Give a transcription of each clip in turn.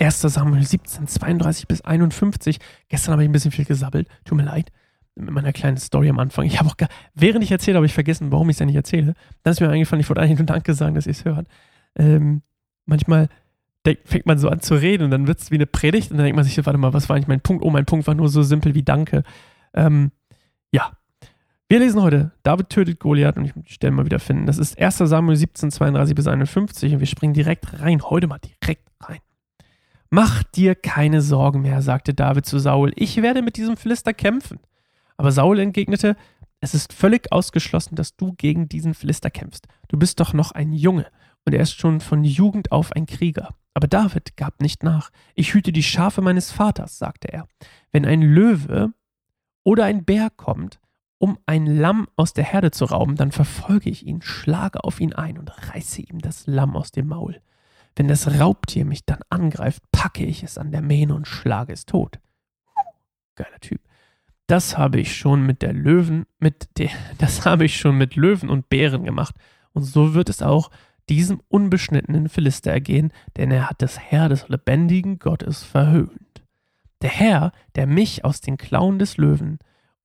1. Samuel 17, 32 bis 51. Gestern habe ich ein bisschen viel gesabbelt. Tut mir leid. Mit meiner kleinen Story am Anfang. Ich habe auch gar, während ich erzähle, habe ich vergessen, warum ich es ja nicht erzähle. Dann ist mir eingefallen, ich wollte eigentlich nur Danke sagen, dass ihr es hört. Ähm, manchmal fängt man so an zu reden und dann wird es wie eine Predigt und dann denkt man sich, warte mal, was war eigentlich mein Punkt? Oh, mein Punkt war nur so simpel wie Danke. Ähm, ja. Wir lesen heute, David tötet Goliath und ich muss die Stelle mal wieder finden. Das ist 1 Samuel 17, 32 bis 51 und wir springen direkt rein, heute mal direkt rein. Mach dir keine Sorgen mehr, sagte David zu Saul, ich werde mit diesem Philister kämpfen. Aber Saul entgegnete, es ist völlig ausgeschlossen, dass du gegen diesen Philister kämpfst. Du bist doch noch ein Junge und er ist schon von Jugend auf ein Krieger. Aber David gab nicht nach. Ich hüte die Schafe meines Vaters, sagte er. Wenn ein Löwe oder ein Bär kommt, um ein Lamm aus der Herde zu rauben, dann verfolge ich ihn, schlage auf ihn ein und reiße ihm das Lamm aus dem Maul. Wenn das Raubtier mich dann angreift, packe ich es an der Mähne und schlage es tot. Geiler Typ. Das habe ich schon mit der Löwen, mit der, das habe ich schon mit Löwen und Bären gemacht. Und so wird es auch diesem unbeschnittenen Philister ergehen, denn er hat das Herr des lebendigen Gottes verhöhnt. Der Herr, der mich aus den Klauen des Löwen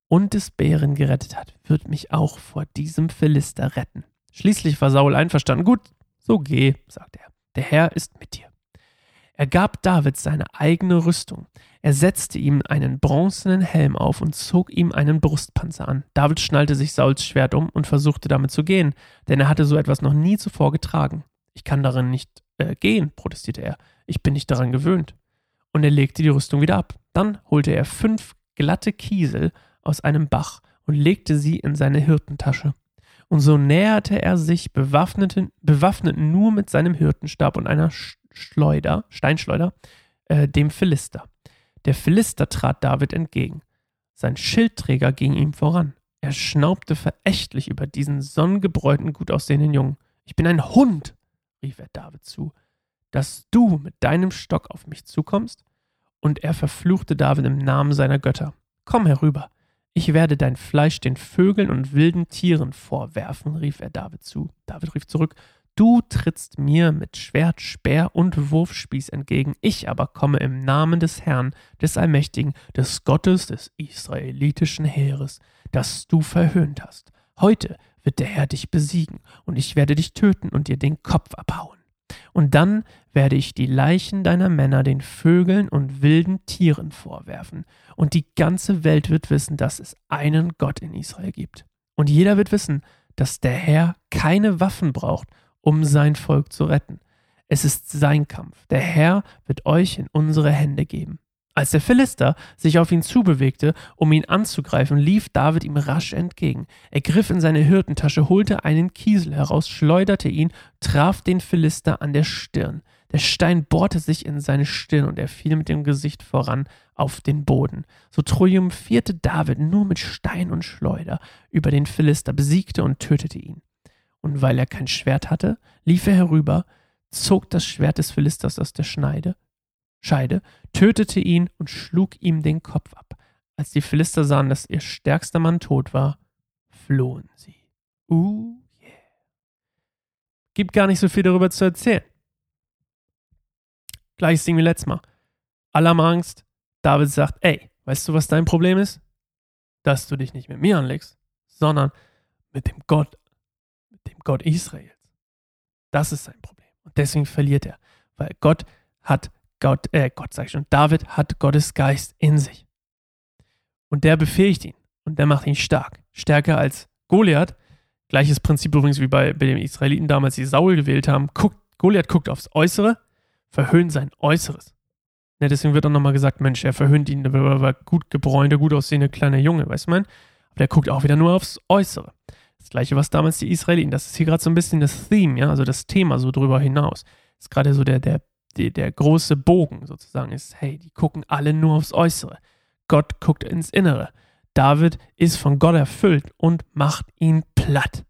und des Bären gerettet hat, wird mich auch vor diesem Philister retten. Schließlich war Saul einverstanden. Gut, so geh, sagte er. Der Herr ist mit dir. Er gab David seine eigene Rüstung. Er setzte ihm einen bronzenen Helm auf und zog ihm einen Brustpanzer an. David schnallte sich Sauls Schwert um und versuchte damit zu gehen, denn er hatte so etwas noch nie zuvor getragen. Ich kann darin nicht äh, gehen, protestierte er. Ich bin nicht daran gewöhnt. Und er legte die Rüstung wieder ab. Dann holte er fünf glatte Kiesel aus einem Bach und legte sie in seine Hirtentasche. Und so näherte er sich bewaffnet, bewaffnet nur mit seinem Hirtenstab und einer Schleuder, Steinschleuder, äh, dem Philister. Der Philister trat David entgegen. Sein Schildträger ging ihm voran. Er schnaubte verächtlich über diesen sonnengebräunten, gut aussehenden Jungen. Ich bin ein Hund, rief er David zu, dass du mit deinem Stock auf mich zukommst? Und er verfluchte David im Namen seiner Götter. Komm herüber, ich werde dein Fleisch den Vögeln und wilden Tieren vorwerfen, rief er David zu. David rief zurück, Du trittst mir mit Schwert, Speer und Wurfspieß entgegen, ich aber komme im Namen des Herrn, des Allmächtigen, des Gottes des israelitischen Heeres, das du verhöhnt hast. Heute wird der Herr dich besiegen, und ich werde dich töten und dir den Kopf abhauen. Und dann werde ich die Leichen deiner Männer den Vögeln und wilden Tieren vorwerfen, und die ganze Welt wird wissen, dass es einen Gott in Israel gibt. Und jeder wird wissen, dass der Herr keine Waffen braucht, um sein Volk zu retten. Es ist sein Kampf. Der Herr wird euch in unsere Hände geben. Als der Philister sich auf ihn zubewegte, um ihn anzugreifen, lief David ihm rasch entgegen. Er griff in seine Hirtentasche, holte einen Kiesel heraus, schleuderte ihn, traf den Philister an der Stirn. Der Stein bohrte sich in seine Stirn und er fiel mit dem Gesicht voran auf den Boden. So triumphierte David nur mit Stein und Schleuder über den Philister, besiegte und tötete ihn und weil er kein Schwert hatte, lief er herüber, zog das Schwert des Philisters aus der Schneide, Scheide, tötete ihn und schlug ihm den Kopf ab. Als die Philister sahen, dass ihr stärkster Mann tot war, flohen sie. Uh, yeah. Gibt gar nicht so viel darüber zu erzählen. Gleiches Ding wie letztes Mal. Alle Angst. David sagt, ey, weißt du, was dein Problem ist? Dass du dich nicht mit mir anlegst, sondern mit dem Gott dem Gott Israels. Das ist sein Problem. Und deswegen verliert er. Weil Gott hat Gott, äh, Gott sag ich schon, David hat Gottes Geist in sich. Und der befähigt ihn. Und der macht ihn stark. Stärker als Goliath. Gleiches Prinzip übrigens wie bei, bei den Israeliten damals, die Saul gewählt haben. Guckt, Goliath guckt aufs Äußere, verhöhnt sein Äußeres. Ja, deswegen wird auch nochmal gesagt, Mensch, er verhöhnt ihn, der war gut gebräunte, gut aussehende kleine Junge, weißt du man? Aber der guckt auch wieder nur aufs Äußere. Das gleiche, was damals die Israeliten, das ist hier gerade so ein bisschen das Theme, ja, also das Thema so drüber hinaus. Das ist gerade so der, der, der, der große Bogen sozusagen ist, hey, die gucken alle nur aufs Äußere. Gott guckt ins Innere. David ist von Gott erfüllt und macht ihn platt.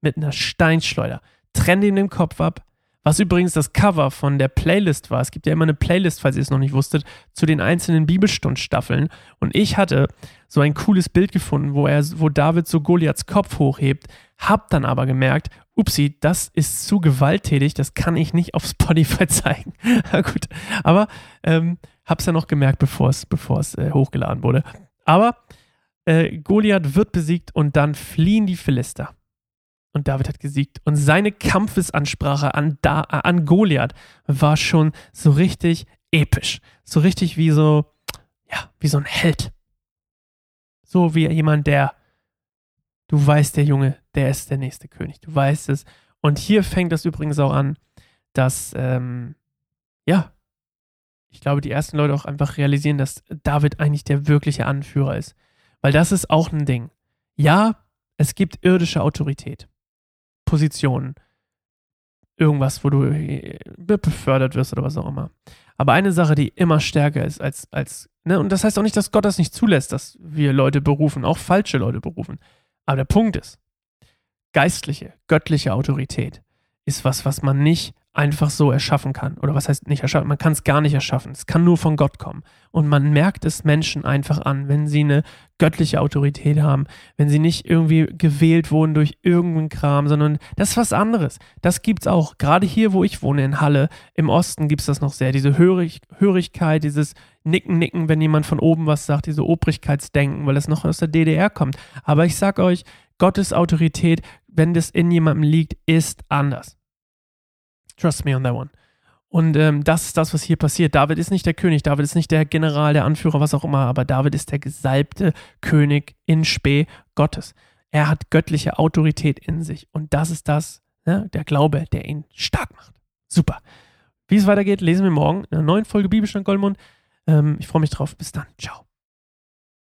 Mit einer Steinschleuder. Trennt ihm den Kopf ab. Was übrigens das Cover von der Playlist war. Es gibt ja immer eine Playlist, falls ihr es noch nicht wusstet, zu den einzelnen Bibelstundstaffeln. Und ich hatte so ein cooles Bild gefunden, wo er, wo David so Goliaths Kopf hochhebt, hab dann aber gemerkt, upsi, das ist zu gewalttätig, das kann ich nicht auf Spotify zeigen. Na gut, aber ähm, hab's ja noch gemerkt, bevor es äh, hochgeladen wurde. Aber äh, Goliath wird besiegt und dann fliehen die Philister. Und David hat gesiegt. Und seine Kampfesansprache an, da, äh, an Goliath war schon so richtig episch. So richtig wie so, ja, wie so ein Held. So wie jemand, der, du weißt, der Junge, der ist der nächste König. Du weißt es. Und hier fängt das übrigens auch an, dass, ähm, ja, ich glaube, die ersten Leute auch einfach realisieren, dass David eigentlich der wirkliche Anführer ist. Weil das ist auch ein Ding. Ja, es gibt irdische Autorität. Positionen. Irgendwas, wo du äh, befördert wirst oder was auch immer. Aber eine Sache, die immer stärker ist als, als, ne, und das heißt auch nicht, dass Gott das nicht zulässt, dass wir Leute berufen, auch falsche Leute berufen. Aber der Punkt ist, geistliche, göttliche Autorität ist was, was man nicht einfach so erschaffen kann. Oder was heißt nicht erschaffen? Man kann es gar nicht erschaffen. Es kann nur von Gott kommen. Und man merkt es Menschen einfach an, wenn sie eine göttliche Autorität haben, wenn sie nicht irgendwie gewählt wurden durch irgendeinen Kram, sondern das ist was anderes. Das gibt es auch. Gerade hier, wo ich wohne, in Halle, im Osten gibt es das noch sehr. Diese Hörig Hörigkeit, dieses Nicken, Nicken, wenn jemand von oben was sagt, diese Obrigkeitsdenken, weil das noch aus der DDR kommt. Aber ich sag euch, Gottes Autorität, wenn das in jemandem liegt, ist anders. Trust me on that one. Und ähm, das ist das, was hier passiert. David ist nicht der König, David ist nicht der General, der Anführer, was auch immer, aber David ist der gesalbte König in Spee Gottes. Er hat göttliche Autorität in sich. Und das ist das, ne, der Glaube, der ihn stark macht. Super. Wie es weitergeht, lesen wir morgen in einer neuen Folge Bibelstand Goldmund. Ähm, ich freue mich drauf. Bis dann. Ciao.